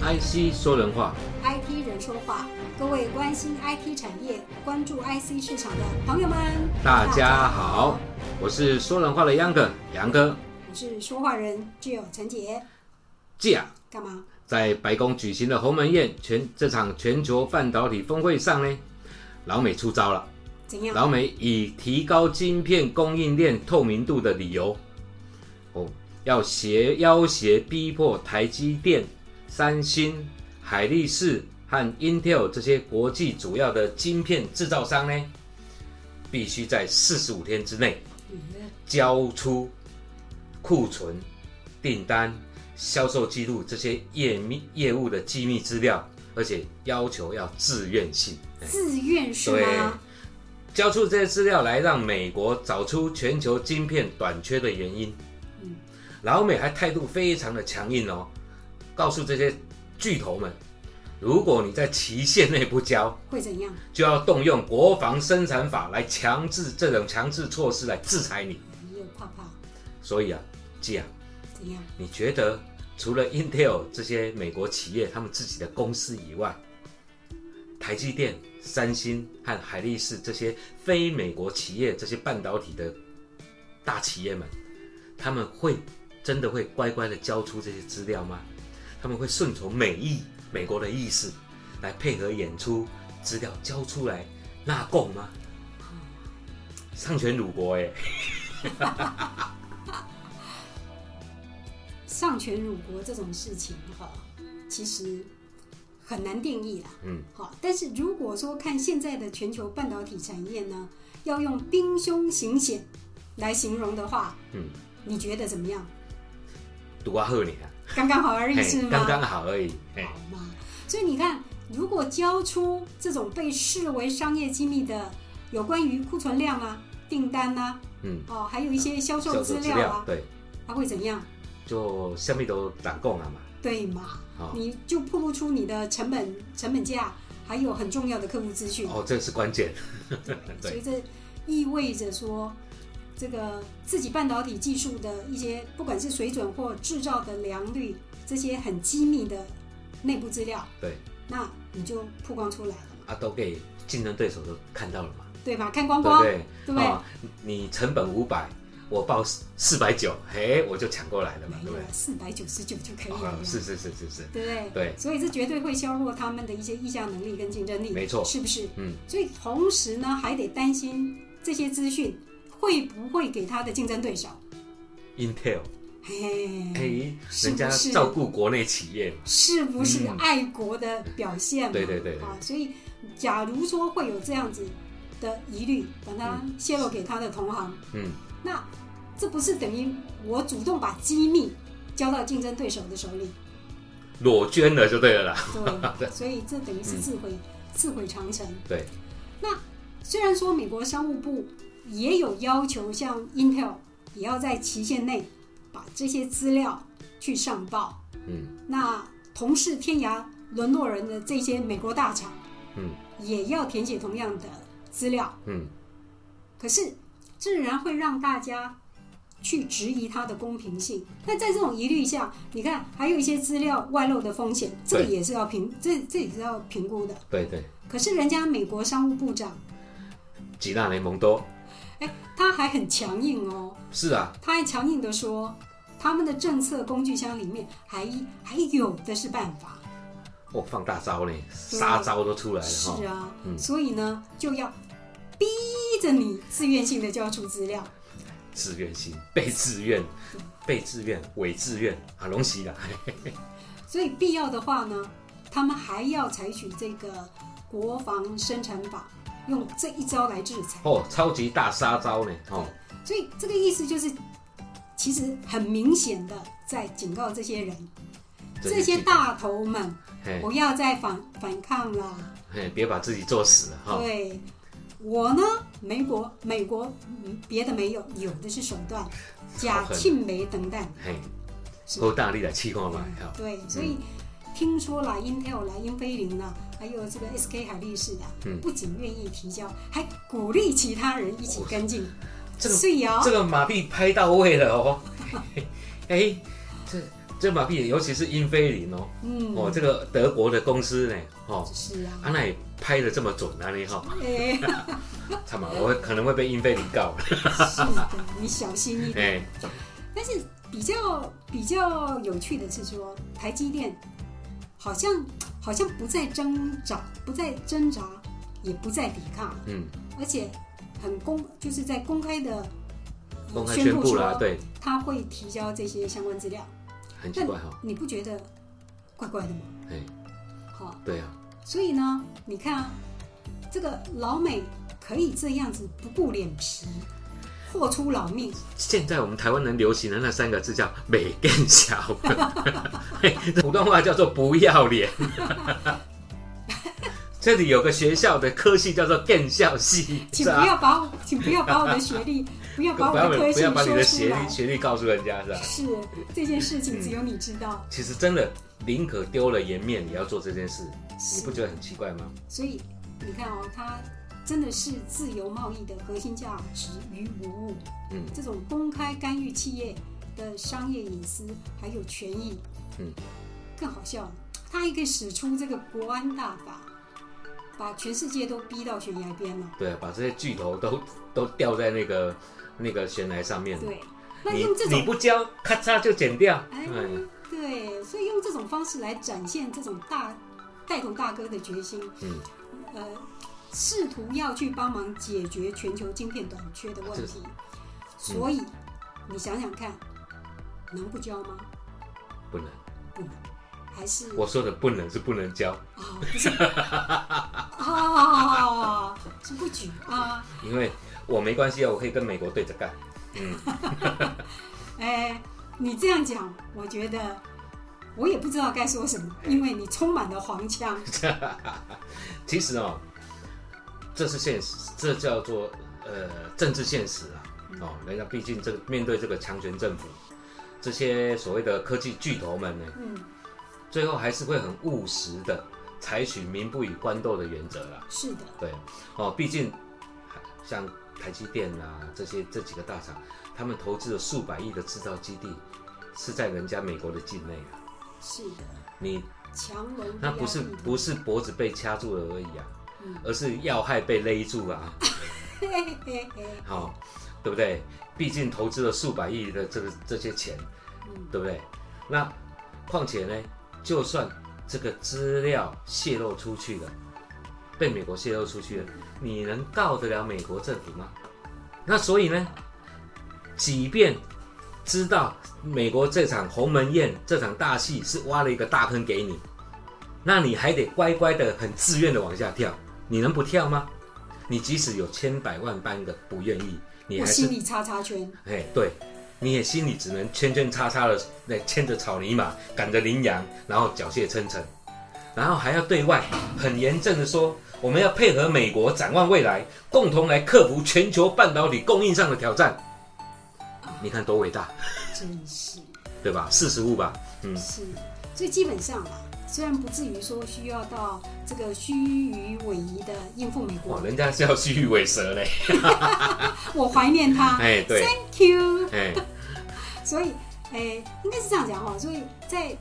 IC 说人话，IT 人说话，各位关心 IT 产业、关注 IC 市场的朋友们，大家好，我是说人话的杨哥，杨哥。我是说话人 Jill 陈杰，这样，干嘛？在白宫举行的鸿门宴全这场全球半导体峰会上呢，老美出招了。怎样？老美以提高晶片供应链透明度的理由，哦，要挟要挟逼迫台积电、三星、海力士和 Intel 这些国际主要的晶片制造商呢，必须在四十五天之内嗯交出库存、订单、销售记录这些业密业务的机密资料，而且要求要自愿性。自愿是对吗？交出这些资料来，让美国找出全球晶片短缺的原因。嗯老美还态度非常的强硬哦，告诉这些巨头们，如果你在期限内不交，会怎样？就要动用国防生产法来强制这种强制措施来制裁你。又怕怕，所以啊，这样怎样？你觉得除了 Intel 这些美国企业他们自己的公司以外，台积电、三星和海力士这些非美国企业这些半导体的大企业们，他们会真的会乖乖的交出这些资料吗？他们会顺从美意美国的意思来配合演出资料交出来纳贡吗？上权辱国哎、上权辱国这种事情哈，其实很难定义啦。嗯，好，但是如果说看现在的全球半导体产业呢，要用兵凶行险来形容的话，嗯，你觉得怎么样？独啊贺你啊，刚刚好而已是吗？刚刚好而已，好嘛。所以你看，如果交出这种被视为商业机密的有关于库存量啊、订单啊，嗯，哦，还有一些销售销资料料啊，对，它会怎样？就下面都打供了嘛，对嘛？哦你就暴露出你的成本、成本价，还有很重要的客户资讯。哦，这是关键，对，所以这意味着说，这个自己半导体技术的一些，不管是水准或制造的良率，这些很机密的内部资料，对，那你就曝光出来了嘛，啊，都给竞争对手都看到了嘛，对吧？看光光，对不对？对不对？哦，你成本五百，我报四百九，嘿，我就抢过来了嘛，对不对？四百九十九就可以哦了，，是是是是是，对不对？对，所以这绝对会削弱他们的一些议价能力跟竞争力，没错是不是？嗯，所以同时呢，还得担心这些资讯会不会给他的竞争对手。Intel，嘿，人家是照顾国内企业。嘛，是不是嗯。爱国的表现嘛？对对对对。啊，所以假如说会有这样子的疑虑，把它泄露给他的同行，嗯，那这不是等于我主动把机密交到竞争对手的手里？裸捐了就对了啦，对，所以这等于是自毁、自毁长城。对，那虽然说美国商务部也有要求，像 Intel 也要在期限内把这些资料去上报。嗯那同是天涯沦落人的这些美国大厂，嗯也要填写同样的资料。嗯，可是，自然会让大家去质疑它的公平性。那在这种疑虑下，你看还有一些资料外漏的风险，这个也是要评，这这也是要评估的。对对，可是人家美国商务部长，吉纳雷蒙多，哎，他还很强硬哦，是啊，他还强硬的说，他们的政策工具箱里面还还有的是办法。哦，放大招呢，对。杀招都出来了哈，是啊，嗯。所以呢，就要逼着你自愿性的交出资料。自愿性、被自愿、被自愿、伪自愿啊，龙喜啦，所以必要的话呢，他们还要采取这个国防生产法，用这一招来制裁。哦，超级大杀招呢，哦，所以这个意思就是，其实很明显的在警告这些人，这些大头们，不要再反反抗了。嘿，别把自己做死了哈，对，我呢，美国美国嗯别的没有，有的是手段，假庆梅等等。嘿，是。够大力的气看嘛，哈，对，所以听说了，Intel 啦、英飞凌啦，还有这个 SK 海力士的，嗯。不仅愿意提交，还鼓励其他人一起跟进。这个是哦，这个马屁拍到位了哦，哎，这这马屁，尤其是英飞凌哦，嗯，哦，这个德国的公司呢，哦，是啊，啊，那也拍的这么准啊，你哈，哎，他妈，我会可能会被英飞凌告，是的，你小心一点。哎，但是比较比较有趣的是说，台积电好像好像不再挣扎，不再挣扎，也不再抵抗，嗯，而且很公，就是在公开的、呃公开宣布了啊，说对，他会提交这些相关资料。很奇怪哈，你不觉得怪怪的吗？哎，好，对啊，所以呢，你看啊，这个老美可以这样子不顾脸皮，豁出老命，现在我们台湾人流行的那三个字叫“美更小”，普通话叫做“不要脸”。这里有个学校的科系叫做更校系，请？不要把我，请不要把我的学历，不要把我的科系不要把你的学历。学历告诉人家，是吧？是这件事情只有你知道，其实真的宁可丢了颜面，也要做这件事，你不觉得很奇怪吗？所以你看哦，它真的是自由贸易的核心价值于无物。嗯，这种公开干预企业的商业隐私还有权益，嗯，更好笑了，他还可以使出这个国安大法，把全世界都逼到悬崖边了。对啊，把这些巨头都 都吊在那个那个悬崖上面。对，那你用这种你不交，咔嚓就剪掉。哎嗯，对，所以用这种方式来展现这种大带头大哥的决心，嗯，呃，试图要去帮忙解决全球晶片短缺的问题。所以你想想看，能不交吗？不能。不能，还是我说的不能是不能交，哦，不是哦，是不举啊，因为我没关系啊，我可以跟美国对着干。嗯，哎，你这样讲，我觉得我也不知道该说什么，因为你充满了黄腔。其实哦，这是现实，这叫做呃政治现实啊。哦，人家毕竟这个面对这个强权政府，这些所谓的科技巨头们呢，嗯，最后还是会很务实的采取民不与官斗的原则啦。是的，对，哦，毕竟像台积电啊这些这几个大厂，他们投资了数百亿的制造基地，是在人家美国的境内啊。是的，你强龙那不是不是脖子被掐住了而已啊，嗯而是要害被勒住啊，好、对不对？毕竟投资了数百亿的这个这些钱，嗯对不对？那况且呢，就算这个资料泄露出去了，被美国泄露出去了，你能告得了美国政府吗？那所以呢，即便知道美国这场鸿门宴这场大戏是挖了一个大坑给你，那你还得乖乖的、很自愿的往下跳，你能不跳吗？你即使有千百万般的不愿意，你还是心里叉叉圈，哎，对，你也心里只能圈圈叉叉的，那牵着草泥马，赶着羚羊，然后缴械称臣，然后还要对外很严正的说，我们要配合美国，展望未来，共同来克服全球半导体供应上的挑战。你看多伟大，真是。对吧？四十五吧，嗯，是，所以基本上啊，虽然不至于说需要到这个虚与委蛇的应付美哇，国，人家是要虚与委蛇嘞，我怀念他。哎，对，，Thank you。哎，所以，哎，应该是这样讲哈。所以在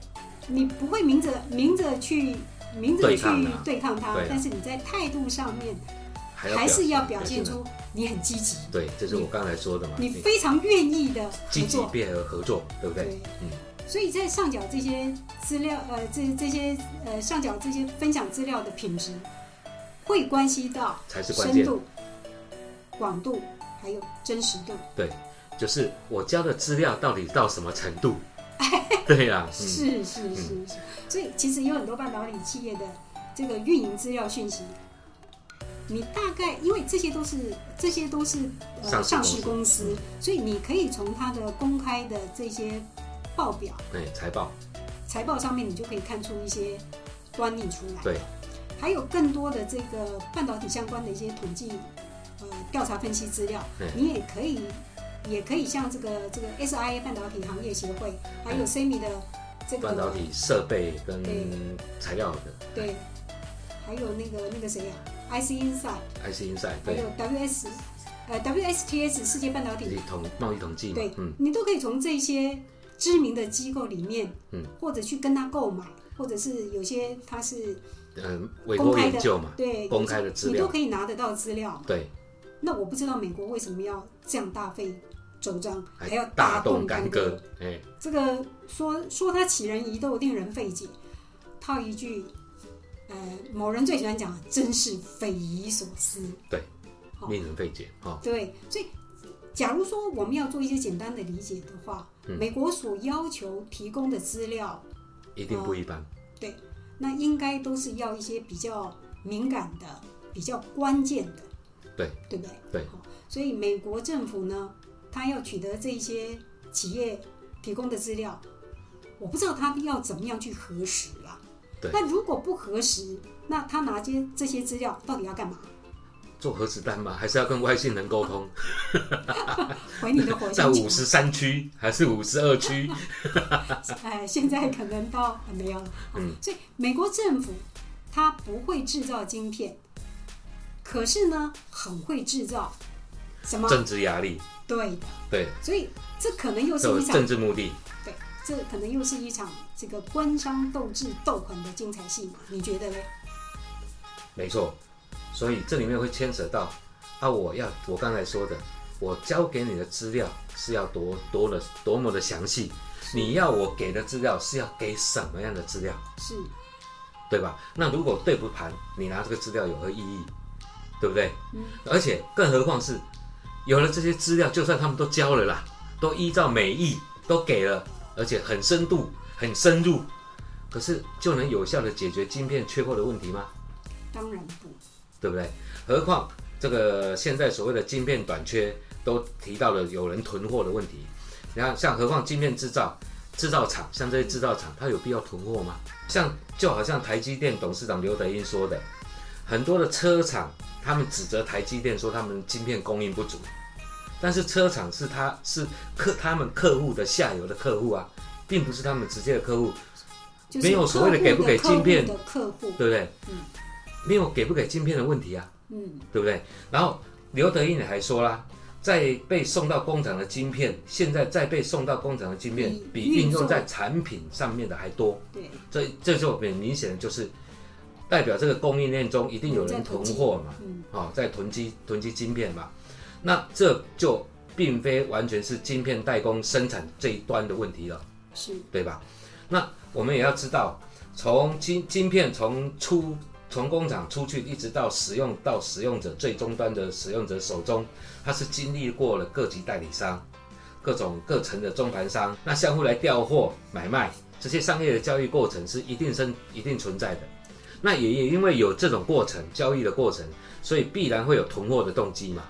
你不会明着明着去明着去对抗他，但是你在态度上面还还是要表表现出你很积极，对，这是我刚才说的嘛，你非常愿意的合积极作。变而合作，对不对？对。嗯，所以在上缴这些资料，呃，这这些呃上缴这些分享资料的品质，会关系到。深度、广度还有真实度。对，就是我交的资料到底到什么程度？对呀、嗯，是是是是，所以其实有很多半导体企业的这个运营资料讯息，你大概因为这些都是这些都是呃上市公司，所以你可以从它的公开的这些报表。哎，财报，财报上面，你就可以看出一些端倪出来。对，还有更多的这个半导体相关的一些统计呃调查分析资料。嗯，你也可以也可以像这个这个 SIA 半导体行业协会，还有嗯。SEMI 的这个半导体设备跟对。材料的。对，还有那个那个谁呀、IC Inside，IC Insight，还有，WS 呃 WSTS 世界半导体，统贸易统计嘛。对，嗯，你都可以从这些知名的机构里面，嗯，或者去跟他购买，或者是有些他是嗯，委托公开的研究嘛，对公开的资你都，可以拿得到资料。对，那我不知道美国为什么要这样大费周章，还要大动动干戈戈。，哎，这个说说他杞人疑窦，令人费解。套一句，呃，某人最喜欢讲，真是匪夷所思。对令人费解哈。对，所以假如说我们要做一些简单的理解的话，嗯美国所要求提供的资料，一定不一般。对那应该都是要一些比较敏感的、比较关键的，对对不对？对。所以美国政府呢，他要取得这一些企业提供的资料，我不知道他要怎么样去核实啦。对那如果不核实，那他拿些这些资料到底要干嘛？做核子弹吗？还是要跟外星人沟通？回你的火 在星在？五十三区还是五十二区？哎，现在可能到、啊没有了。嗯，所以美国政府它不会制造晶片，可是呢，很会制造什么？政治压力，对的，对，所以这可能又是一场政治目的。对，这可能又是一场这个官商斗智斗狠的精彩戏码，你觉得呢？没错，所以这里面会牵扯到啊，我要我刚才说的，我交给你的资料是要多多的多么的详细，你要我给的资料是要给什么样的资料，是对吧？那如果对不盘，你拿这个资料有何意义？对不对？嗯而且更何况是有了这些资料，就算他们都交了啦，都依照美意都给了，而且很深度、很深入，可是就能有效的解决晶片缺货的问题吗？当然不，对不对？何况这个现在所谓的晶片短缺，都提到了有人囤货的问题。你看，像何况晶片制造制造厂，像这些制造厂，它有必要囤货吗？像就好像台积电董事长刘德英说的，很多的车厂他们指责台积电说他们晶片供应不足，但是车厂是他是客他们客户的下游的客户啊，并不是他们直接的客户，就是没有所谓的给不给晶片的客户，对不对？嗯没有给不给晶片的问题啊。嗯，对不对？然后刘德英也还说啦，在被送到工厂的晶片，现在再被送到工厂的晶片比比运用在产品上面的还多，对，这这就很明显的就是代表这个供应链中一定有人囤货嘛，嗯，哦，在囤积囤积晶片嘛，那这就并非完全是晶片代工生产这一端的问题了。是对吧？那我们也要知道，从晶晶片从出从工厂出去，一直到使用到使用者最终端的使用者手中，它是经历过了各级代理商、各种各层的中盘商，那相互来调货买卖，这些商业的交易过程是一定生一定存在的。那也也因为有这种过程交易的过程，所以必然会有囤货的动机嘛。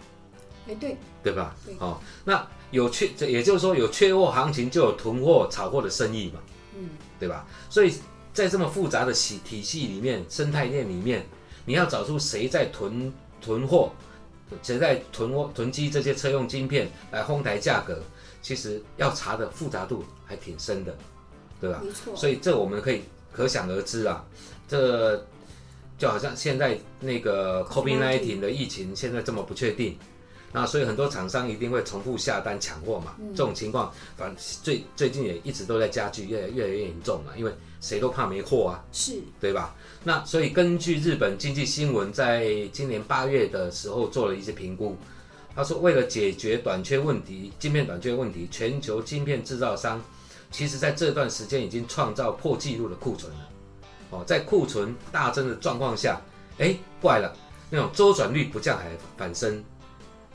哎，对，对吧对？哦，那有缺，这也就是说有缺货行情，就有囤货、炒货的生意嘛，嗯，对吧？所以在这么复杂的系体系里面、生态链里面，你要找出谁在囤囤货，谁在囤货囤积这些车用晶片来哄抬价格，其实要查的复杂度还挺深的，对吧？没错，所以这我们可以可想而知啊，这就好像现在那个 COVID-19 的疫情现在这么不确定，那所以很多厂商一定会重复下单抢货嘛。这种情况，反最最近也一直都在加剧，越来越来越严重嘛，因为谁都怕没货啊，是对吧？那所以根据日本经济新闻在今年八月的时候做了一些评估，他说为了解决短缺问题，晶片短缺问题，全球晶片制造商其实在这段时间已经创造破纪录的库存了。哦，在库存大增的状况下，哎，怪了，那种周转率不降还反升，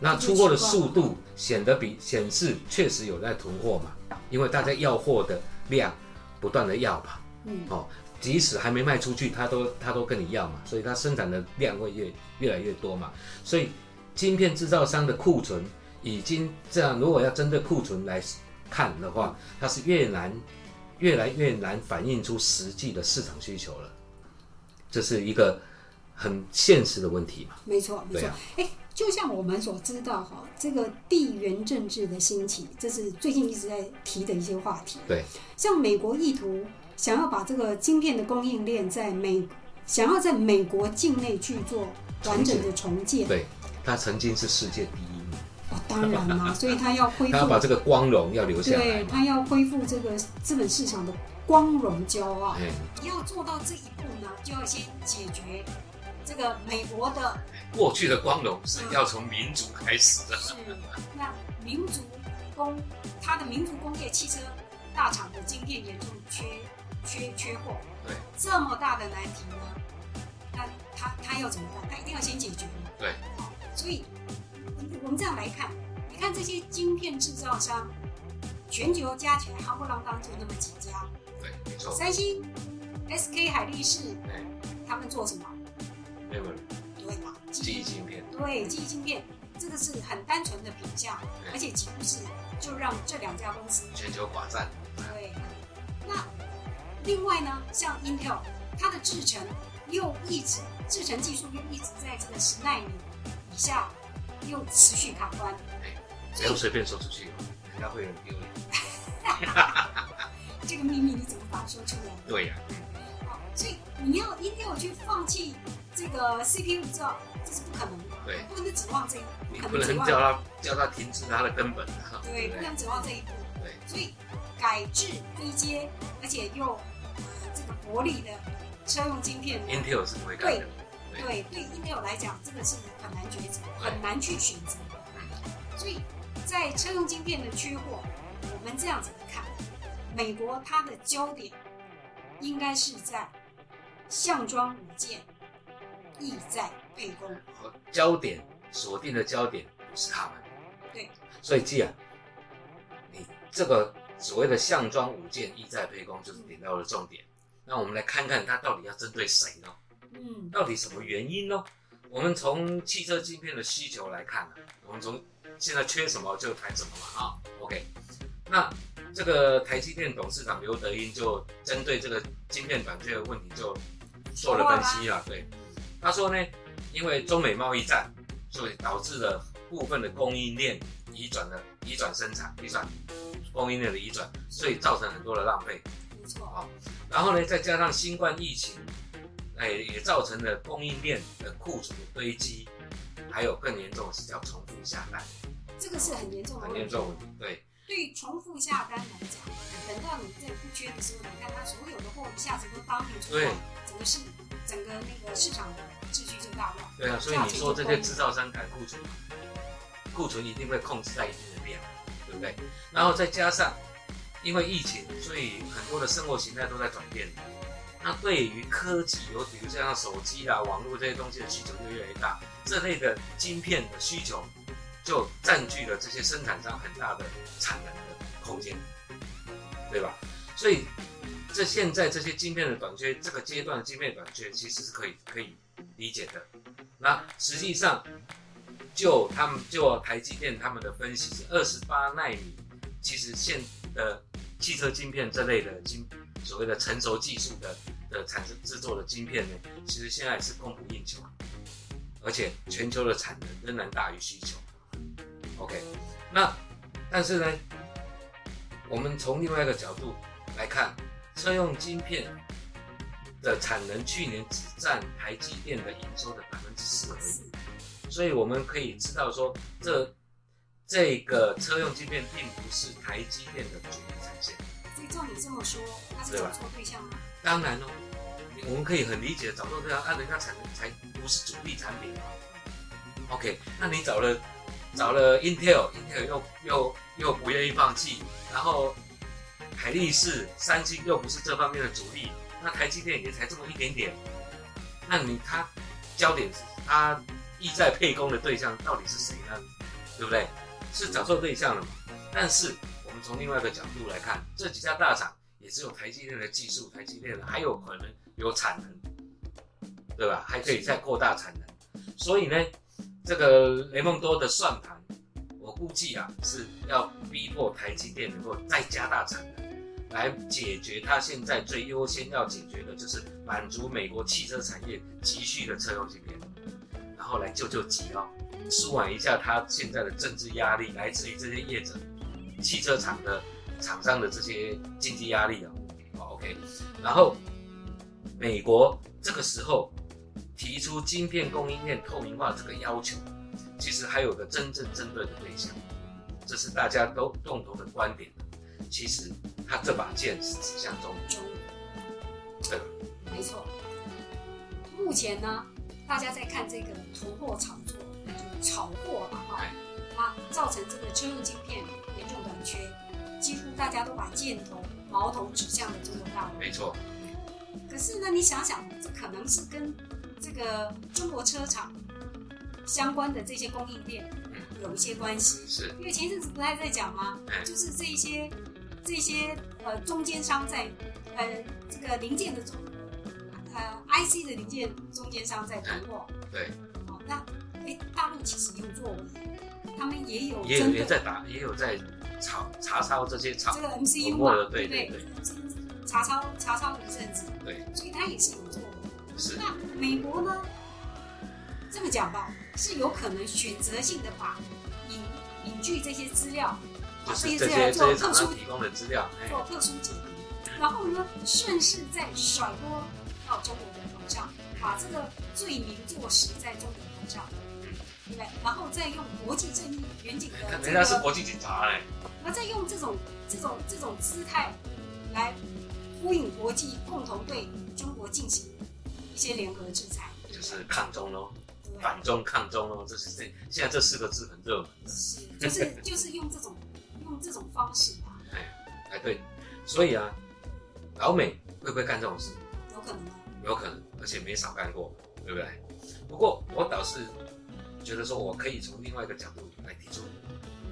那出货的速度显得比显示确实有在囤货嘛，因为大家要货的量不断的要嘛，嗯，哦，即使还没卖出去，他都他都跟你要嘛，所以它生产的量会越越来越多嘛，所以晶片制造商的库存已经这样，如果要针对库存来看的话，它是越难越来越难反映出实际的市场需求了，这是一个很现实的问题嘛。没错，没错就像我们所知道哈，这个地缘政治的兴起，这是最近一直在提的一些话题。对，像美国意图想要把这个晶片的供应链在美，想要在美国境内去做完整的重建。对，它曾经是世界第一名，哦，当然啦，所以他要恢复，他要把这个光荣要留下。对他要恢复这个资本市场的光荣骄傲。哎，要做到这一步呢，就要先解决这个美国的过去的光荣是要从民族开始的。是那民族工，它的民族工业汽车大厂的晶片严重缺缺缺货，对，这么大的难题呢，那他他要怎么办？他一定要先解决嘛。对，所以我们这样来看，你看这些晶片制造商，全球加起来夯不啷当就那么几家，对，没错。三星、SK 海力士，哎他们做什么？，memory 对吧？记忆晶片，对，记忆晶片，这个是很单纯的评价，而且几乎是就让这两家公司全球寡占。对。那另外呢，像 Intel，它的制程又一直制程技术又一直在这个十纳米以下，又持续卡关。不要随便说出去，人家会很丢脸。这个秘密你怎么把它说出来？对呀、好，所以你要 Intel 去放弃这个 CPU 制造，这是不可能的。对不能指望这一，你不可能指望叫他叫他停止他的根本，对，不？能指望这一步。对，所以改制低阶，而且又这个薄利的车用晶片，Intel 是不会干的。对对对 Intel 来讲，这个是很难抉择，很难去选择。所以在车用晶片的缺货，我们这样子来看，美国它的焦点应该是在项庄舞剑，意在沛公。和焦点锁定的焦点不是他们。对，所以季啊，你这个所谓的项庄舞剑，意在沛公，就是点到了重点。那我们来看看他到底要针对谁呢？嗯，到底什么原因呢？我们从汽车晶片的需求来看呢，我们从现在缺什么就谈什么嘛啊。OK，那这个台积电董事长刘德英就针对这个晶片短缺的问题就做了分析了。对，他说呢，因为中美贸易战，所以导致了部分的供应链移转了移转生产，移转供应链的移转，所以造成很多的浪费。没错，啊，然后呢，再加上新冠疫情，哎，也造成了供应链的库存的堆积，还有更严重的是叫重复下单，这个是很严重的很问题。严重的问题。对对于重复下单来讲，等到你在不缺的时候，你看它所有的货一下子都当面出对来，整个市整个那个市场的秩序就大乱。对啊，所以你说这些制造商改库存，库存一定会控制在一定的量，对不对？然后再加上因为疫情，所以很多的生活形态都在转变。那对于科技，有比如像手机啦、网络这些东西的需求就越来越大，这类的晶片的需求就占据了这些生产商很大的产能的空间，对吧？所以这现在这些晶片的短缺，这个阶段的晶片短缺其实是可以可以理解的。那实际上，就他们就台积电他们的分析是二十八纳米，其实现的汽车晶片这类的晶所谓的成熟技术的的产生制作的晶片呢，其实现在是供不应求，而且全球的产能仍然大于需求。OK，那但是呢，我们从另外一个角度来看，车用晶片的产能去年只占台积电的营收的百分之四而已，所以我们可以知道说，这这个车用晶片并不是台积电的主力产线。所以照你这么说，他是找错对象吗？当然哦，我们可以很理解找到这样，按人家产能才不是主力产品嘛。OK，那你找了找了 Intel，Intel 又又又不愿意放弃，然后海力士、三星又不是这方面的主力，那台积电也才这么一点点，那你它焦点他意在沛公的对象到底是谁呢？对不对？是找错对象了嘛？但是我们从另外一个角度来看，这几家大厂也只有台积电的技术，台积电的还有可能有产能，对吧？还可以再扩大产能。所以呢，这个雷蒙多的算盘，我估计啊是要逼迫台积电能够再加大产能，来解决它现在最优先要解决的就是满足美国汽车产业急需的车用晶片，然后来救救急哦，舒缓一下它现在的政治压力，来自于这些业者、汽车厂的厂商的这些经济压力哦。，OK，然后美国这个时候提出晶片供应链透明化这个要求，其实还有个真正针对的对象，这是大家都共同的观点。其实他这把剑是指向中中国，对吧？没错。目前呢，大家在看这个囤货炒作，炒货嘛哈，它造成这个车用晶片严重短缺，几乎大家都把箭头矛头指向了中国大陆。没错。可是呢，你想想，这可能是跟这个中国车厂相关的这些供应链有一些关系。是。因为前阵子不还在讲吗？就是这一些这些呃中间商在呃这个零件的中。呃，IC 的零件中间商在囤货，对，哦，那哎，大陆其实有做，他们也有也有也在打，也有在查查抄这些查这个 MCU 嘛，对对对，查抄查抄了一阵子，对，所以它也是有作为。是。那美国呢？这么讲吧，是有可能选择性的把引引据这些资料，这些这些做特殊提供的资料，做特殊解读，然后呢，顺势再甩锅。到中国的头上，把这个罪名坐实在中国头上，对不对？然后再用国际正义远景的，人家是国际警察哎，那再用这种这种这种姿态来呼应国际共同对中国进行一些联合制裁，就是抗中喽，反中抗中喽，这是这现在这四个字很热门，是就是就是用这种用这种方式吧，哎哎对，所以啊，老美会不会干这种事？有可能。有可能，而且没少干过，对不对？不过我倒是觉得说，我可以从另外一个角度来提出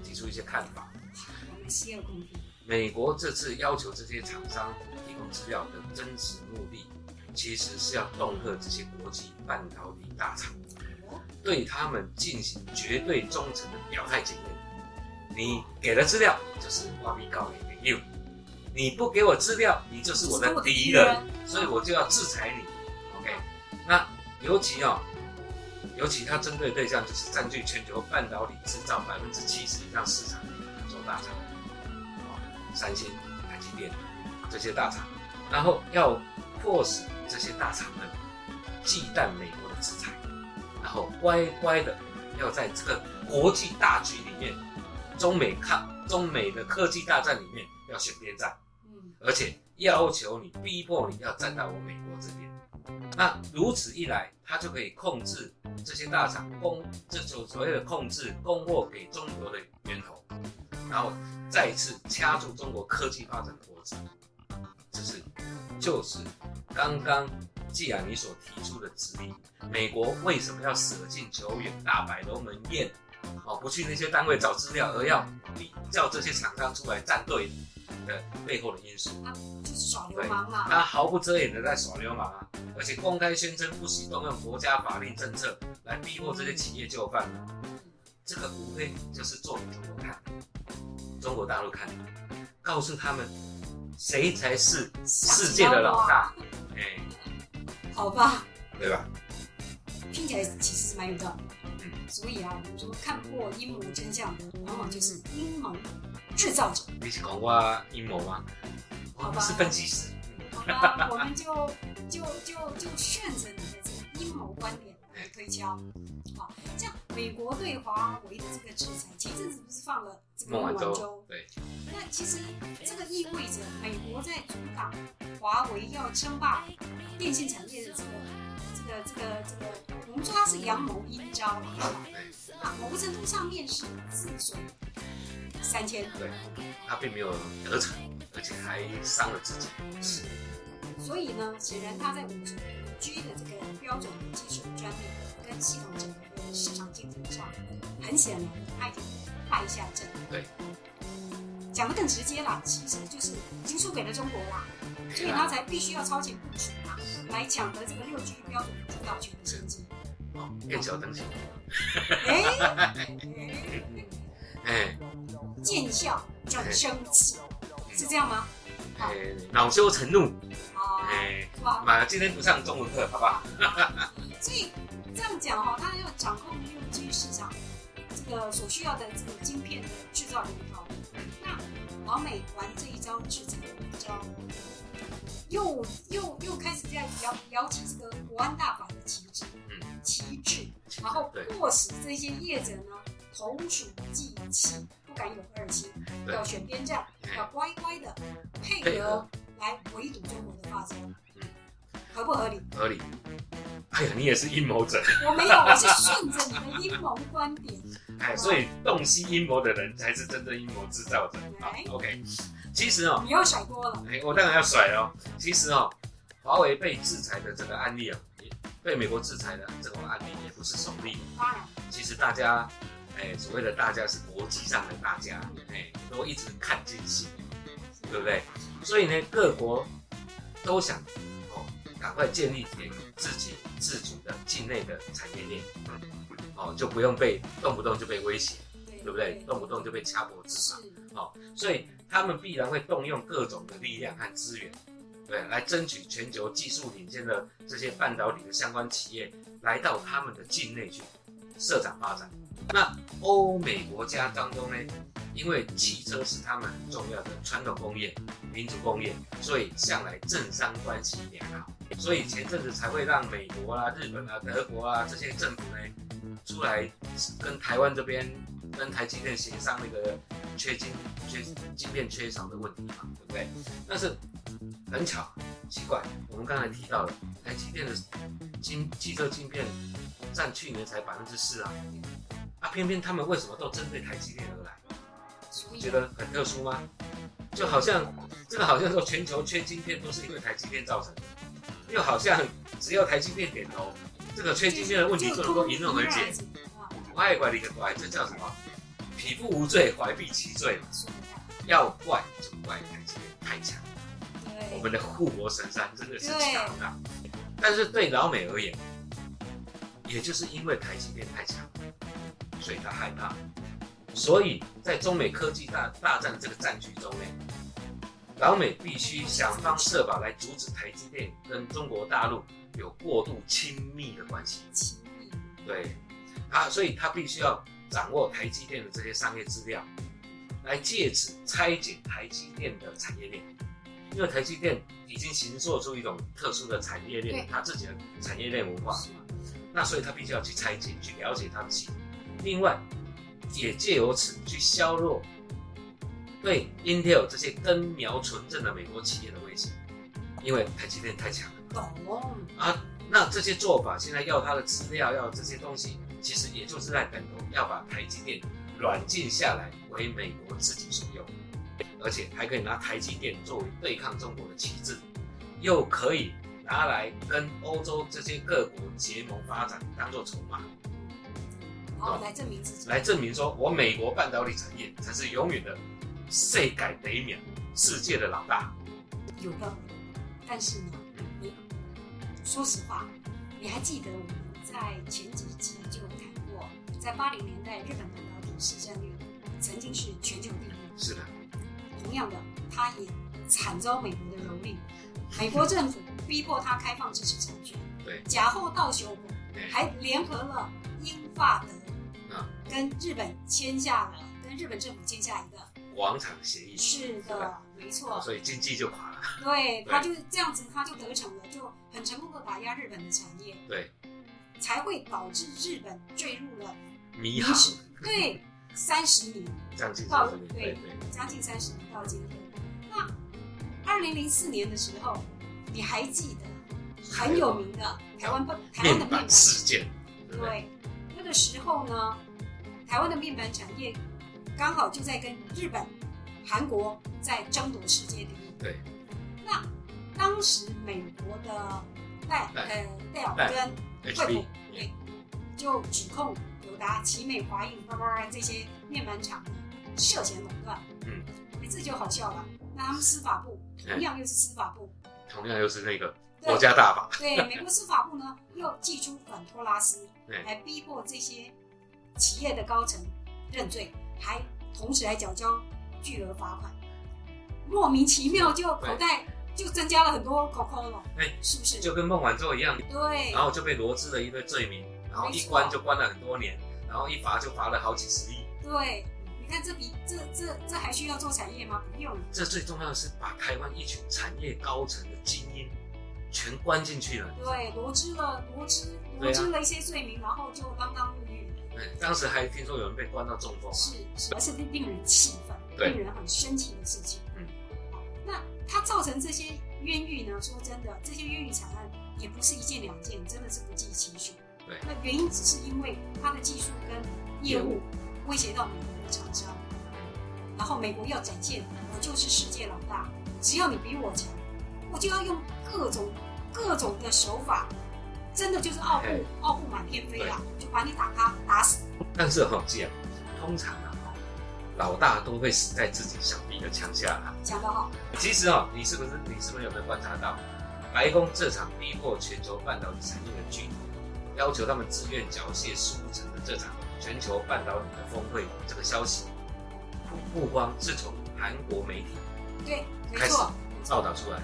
提出一些看法。美国这次要求这些厂商提供资料的真实目的，其实是要恫吓这些国际半导体大厂，对他们进行绝对忠诚的表态检验。你给了资料，就是挖鼻告你的 you。你不给我资料，你就是我的敌人，所以我就要制裁你。OK，那尤其哦，尤其他针对对象就是占据全球半导体制造百分之七十以上市场的亚洲大厂，三星、台积电这些大厂，然后要迫使这些大厂们忌惮美国的制裁，然后乖乖的要在这个国际大局里面，中美抗中美的科技大战里面。要选边站，嗯，而且要求你逼迫你要站到我美国这边，那如此一来，他就可以控制这些大厂供这种所谓的控制供货给中国的源头，然后再一次掐住中国科技发展的脖子。这是就是刚刚既然你所提出的指令，美国为什么要舍近求远，大摆龙门宴，哦，不去那些单位找资料，而要你叫这些厂商出来站队？的背后的因素，他就是耍流氓嘛，他毫不遮掩的在耍流氓啊，而且公开宣称不惜动用国家法令政策来逼迫这些企业就范，这个无非就是做给中国看，中国大陆看，告诉他们谁才是世界的老大，哎，好吧，对吧？听起来其实是蛮有道理。所以啊，我们说看破阴谋真相的，往往就是阴谋制造者。你是讲我阴谋吗？好吧，是分析师。好吧，我们就 就就就顺着你的这个阴谋观点来推敲。好，像美国对华为的这个制裁，前阵子不是放了这个孟晚舟？对。那其实这个意味着美国在阻挡华为要称霸电信产业的这个这个这个这个。我们说他是阳谋阴招，啊，某个程度上面是自损三千，对，他并没有得逞，而且还伤了自己。是，所以呢，显然他在五 G 的这个标准技术专利跟系统整个的市场竞争上，很显然他已经败下阵。对，讲的更直接了，其实就是已经输给了中国啦，所以他才必须要超前部署嘛，来抢得这个六 G 标准主导权的先机。变小灯芯，哎，哎，见笑转生气，是这样吗？哎，恼羞成怒，哦哎，妈，今天不上中文课，好不好？所以这样讲哦，他要掌控六 G 市场这个所需要的这个晶片的制造龙头，那老美玩这一招制裁一招，又又又开始在摇摇起这个国安大法的旗帜。旗帜，然后迫使这些业者呢同属忌器，不敢有二心，要选边站，哎要乖乖的配合来围堵中国的发展。嗯，合不合理？合理。哎呀，你也是阴谋者，我没有，我是顺着你的阴谋观点。哎，所以洞悉阴谋的人才是真正阴谋制造者。好哎，OK。其实哦，你又甩锅了，哎，我当然要甩了哦。其实哦，华为被制裁的这个案例啊，也被美国制裁的这种案例也不是首例。当然其实大家，哎，所谓的大家是国际上的大家，哎，都一直看进戏，对不对？所以呢，各国都想哦，赶快建立起自己自主的境内的产业链，哦，就不用被动不动就被威胁，对对不对？动不动就被掐脖子是嘛。哦，所以他们必然会动用各种的力量和资源，对，来争取全球技术领先的这些半导体的相关企业来到他们的境内去设厂发展。那欧美国家当中呢，因为汽车是他们很重要的传统工业、民族工业，所以向来政商关系良好，所以前阵子才会让美国啊、日本啊、德国啊这些政府呢出来跟台湾这边跟台积电协商那个缺晶、缺晶片缺少的问题嘛，对不对？但是很巧，奇怪，我们刚才提到了台积电的晶汽车晶片占去年才百分之四啊，啊，偏偏他们为什么都针对台积电而来？所以觉得很特殊吗？就好像这个好像说全球缺晶片都是因为台积电造成的，又好像只要台积电点头，这个缺晶片的问题就能够迎刃而解。外怪怪的一个怪，这叫什么？匹夫无罪，怀璧其罪嘛。要怪就怪台积电太强，好我，们的护国神山真的是强啊。但是对老美而言，也就是因为台积电太强，所以他害怕。所以在中美科技大大战这个战局中呢，老美必须想方设法来阻止台积电跟中国大陆有过度亲密的关系。亲密对，他所以他必须要掌握台积电的这些商业资料，来借此拆解台积电的产业链。因为台积电已经形塑出一种特殊的产业链对，它自己的产业链文化，那所以他必须要去拆解、去了解它的系统。另外，也借由此去削弱对 Intel 这些根苗纯正的美国企业的威胁，因为台积电太强了。懂，啊，那这些做法现在要他的资料，要这些东西，其实也就是在等同要把台积电软禁下来，为美国自己所用，而且还可以拿台积电作为对抗中国的旗帜，又可以拿来跟欧洲这些各国结盟发展，当做筹码，来证明自己。来证明说我美国半导体产业才是永远的世界第一名，世界的老大。有道理，但是呢，你说实话，你还记得我们在前几期就谈过，在八零年代日本半导体市占率曾经是全球第一，是的，同样的，它也惨遭美国的蹂躏，美国政府逼迫它开放知识产权，对，假货到修补，对。还联合了英法德，啊跟日本签下了，跟日本政府签下一个，广场协议，是的，没错，所以经济就垮了。对，他就这样子，他就得逞了，就很成功的打压日本的产业，对，才会导致日本坠入了迷航，失对 三十年，将近到三十年，对。将近三十年到今天。那二零零四年的时候，你还记得很有名的台湾不台湾的面板事件？对，那个时候呢，台湾的面板产业刚好就在跟日本、韩国在争夺世界第一。对，那当时美国的戴戴呃戴尔跟惠普对，就指控友达、奇美、华映、叭叭叭这些面板厂呢涉嫌垄断。嗯，哎，这就好笑了。那他们司法部哎。同样又是司法部，同样又是那个对。国家大法，对美国司法部呢又寄出反托拉斯，对。来逼迫这些企业的高层认罪，还同时还缴交巨额罚款，莫名其妙就口袋就增加了很多口口了，哎是不是？就跟孟晚舟一样，对然后就被罗织了一堆罪名，然后一关就关了很多年，然后一罚就罚了好几十亿。对，你看这比这这这还需要做产业吗？不用，这最重要的是把台湾一群产业高层的精英全关进去了。对，罗织了罗织罗织了一些罪名，然后就锒铛入狱。嗯当时还听说有人被关到中风，是是，而是令人气愤、令人很生气的事情。嗯，那它造成这些冤狱呢？说真的，这些冤狱惨案也不是一件两件，真的是不计其数。对。那原因只是因为它的技术跟业务威胁到美国的厂商，然后美国要展现我就是世界老大，只要你比我强，我就要用各种各种的手法，真的就是傲步嘿傲步满天飞啊，就把你打趴打死。但是哈，这样通常啊，老大都会死在自己小弟的枪下啦。讲得好，其实哦，你是不是你是不是有没有观察到，白宫这场逼迫全球半导体产业的巨头，要求他们自愿缴械输成的这场全球半导体的峰会这个消息，不不光是从韩国媒体对，没开始错，报道出来，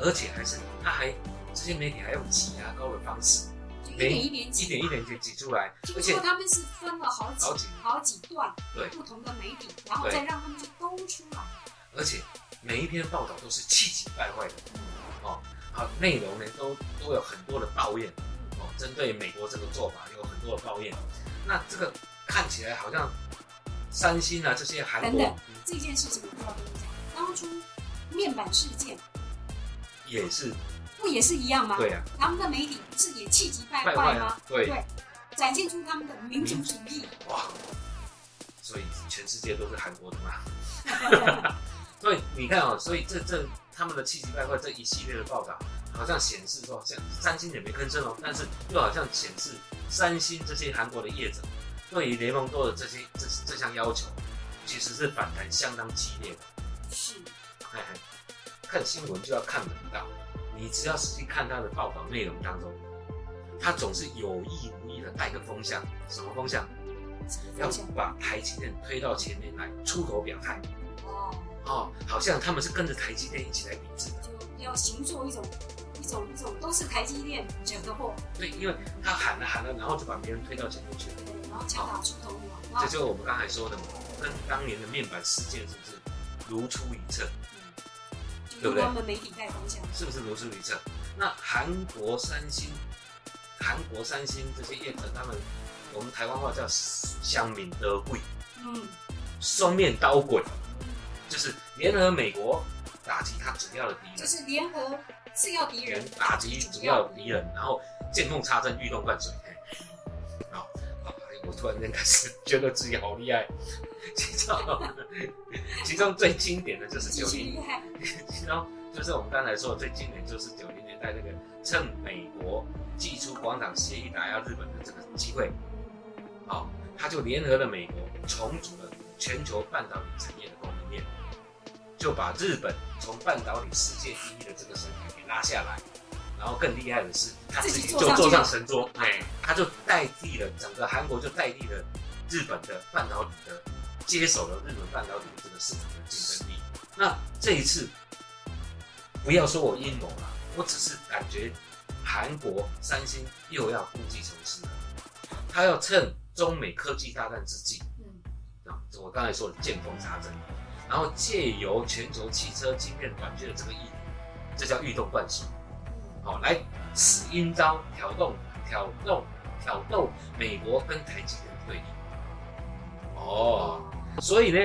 而且还是他还这些媒体还用挤牙膏的方式，就一点一点挤一点一点挤挤出来，而听且说他们是分了好几好几好几段对不同的媒体，然后再让他们去都出来。而且每一篇报道都是气急败坏的哦，好内容呢都都有很多的抱怨哦，针对美国这个做法有很多的抱怨。那这个看起来好像三星啊这些韩国等等，这件事情我要跟你讲，当初面板事件也是不也是一样吗？对啊，他们的媒体不是也气急败败坏坏吗啊？，对对，展现出他们的民族主义。哇，所以全世界都是韩国的嘛。所以你看哦，所以这这他们的气急败坏这一系列的报道，好像显示说，像三星也没吭声哦，但是又好像显示三星这些韩国的业者对于联盟多的这些这这项要求，其实是反弹相当激烈的。是，嘿嘿，看新闻就要看门道，你只要仔细看他的报道内容当中，他总是有意无意的带个风向，什么风向？要把台积电推到前面来出头表态。哦，哦，好像他们是跟着台积电一起来比制的。就要行做一种一种一种都是台积电惹的祸，对，因为他喊了喊了，然后就把别人推到前面去了。然后敲打出头这就是我们刚才说的嘛，跟当年的面板事件是不是如出一辙？就对不对媒体带风向。是不是如出一辙？那韩国三星、韩国三星这些业者，他们我们台湾话叫乡民德贵，嗯，双面刀鬼，就是联合美国打击他主要的敌人就。是联合次要敌人人打击主要敌人，然后见缝插针，欲动灌水。好我突然间开始觉得自己好厉害。其中，其中最经典的就是九零其中就是我们刚才说的最经典，就是九零年代那个趁美国祭出广场协议打压日本的这个机会，哦，他就联合了美国，重组了全球半导体产业的供应链，就把日本从半导体世界第一的这个神坛给拉下来，然后更厉害的是，他自己就坐上神桌，哎，他就代替了整个韩国就代替了日本的半导体的，接手了日本半导体的这个市场的竞争力。那这一次，不要说我阴谋了，我只是感觉韩国三星又要故技重施了，他要趁中美科技大战之际，嗯，啊，我刚才说的见缝插针，然后借由全球汽车晶片短缺的这个议题，这叫欲动灌水，好、来使阴招挑动挑动挑动美国跟台积电的对立。哦，所以呢，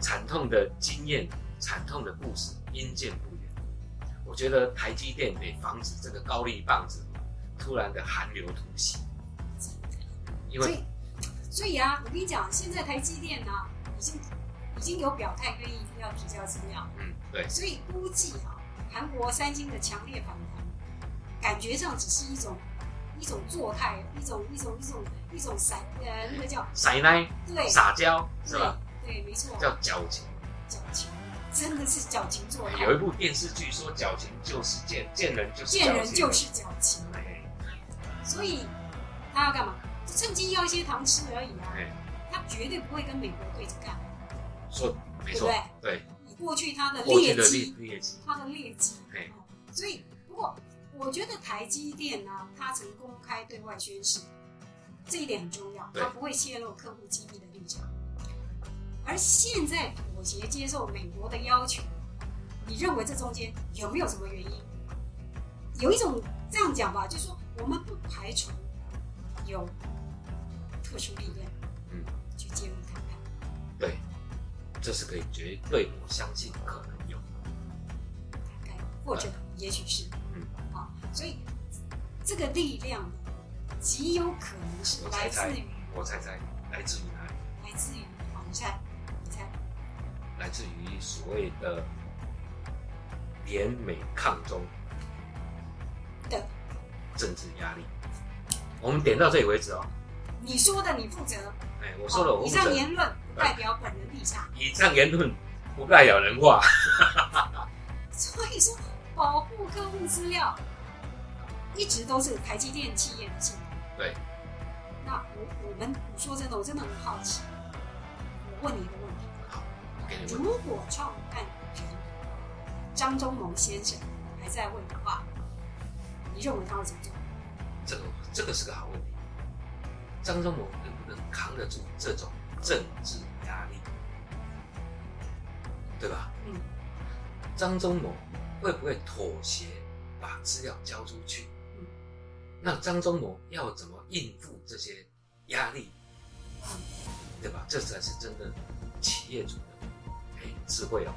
惨痛的经验、惨痛的故事因见不远。我觉得台积电得防止这个高丽棒子突然的寒流突袭，因为所以所以啊，我跟你讲，现在台积电呢、已经已经有表态愿意要提交资料，嗯，对，所以估计啊，韩国三星的强烈反弹，感觉上只是一种一种作态，一种一种一种一种散呃那个叫撒奶对。撒娇是吧？对对，没错，叫矫情。矫情，真的是矫情作态，有一部电视剧说矫情就是见见人就是见人就是矫情，哎。所以他要干嘛？就趁机要一些糖吃而已啊，哎，他绝对不会跟美国对着干。说没错，对，以过去他的劣迹他的劣迹。嘿，所以不过我觉得台积电呢，它曾公开对外宣示，这一点很重要，对它不会泄露客户机密的立场。而现在妥协接受美国的要求，你认为这中间有没有什么原因？有一种这样讲吧，就是说我们不排除有特殊力量，嗯，去介入谈判，对，这是可以绝对，我相信可能有。大概或者也许是，所以这个力量呢，极有可能是来自于我猜猜，来自于哪里？来自于，好，你猜，你猜，来自于所谓的联美抗中的，政治压力。我们点到这里为止哦。你说的你负责，哎，我说的，我以负责。上言论不代表本人立场，以上言论不代表人话。所以说保护客户资料一直都是台积电企业的信仰。对，那我我们我说真的，我真的很好奇，我问你一个问题：好，我给你问。如果创办人张忠谋先生还在位的话，你认为他会怎么做？这个这个是个好问题。张忠谋能不能扛得住这种政治压力？对吧？嗯，张忠谋会不会妥协，把资料交出去？嗯那张忠谋要怎么应付这些压力？对吧？这才是真的企业主的哎智慧哦。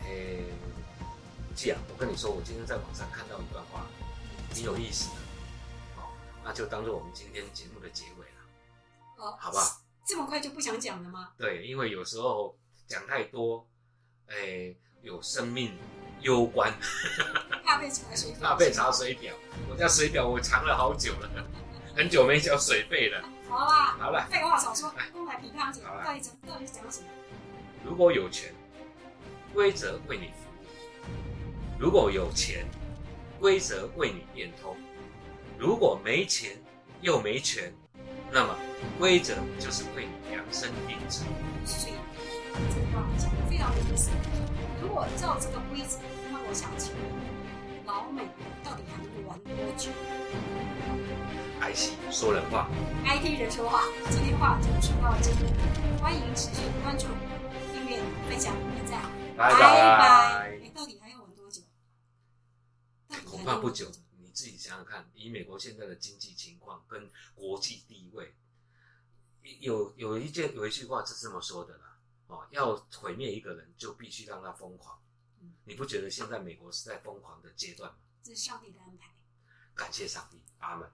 哎，季啊，我跟你说，我今天在网上看到一段话，挺有意思的。哦，那就当做我们今天节目的结尾了，哦，好不好？这么快就不想讲了吗？对，因为有时候讲太多，哎，有生命攸关，怕被查水表，怕被查水表。我家水表我藏了好久了，很久没交水费了。好啦，好了，废话少说，公来批判讲，好啦到底讲到底是讲什么？如果有权，规则为你服务；如果有钱，规则为你变通；如果没钱又没权，那么规则就是为你量身定制。所以这个话讲的非常有意思。如果照这个规则，那我想请问，老美到底还能玩多久 IC 说人话，？IT 人说话，今天话就说到这里，欢迎持续关注、订阅、分享、点赞，拜拜拜。哎，到底还要玩多久？恐怕不久你自己想想看，以美国现在的经济情况跟国际地位，有有一件有一句话是这么说的啦，哦，要毁灭一个人，就必须让他疯狂嗯。你不觉得现在美国是在疯狂的阶段吗？这是上帝的安排。感谢上帝，阿门。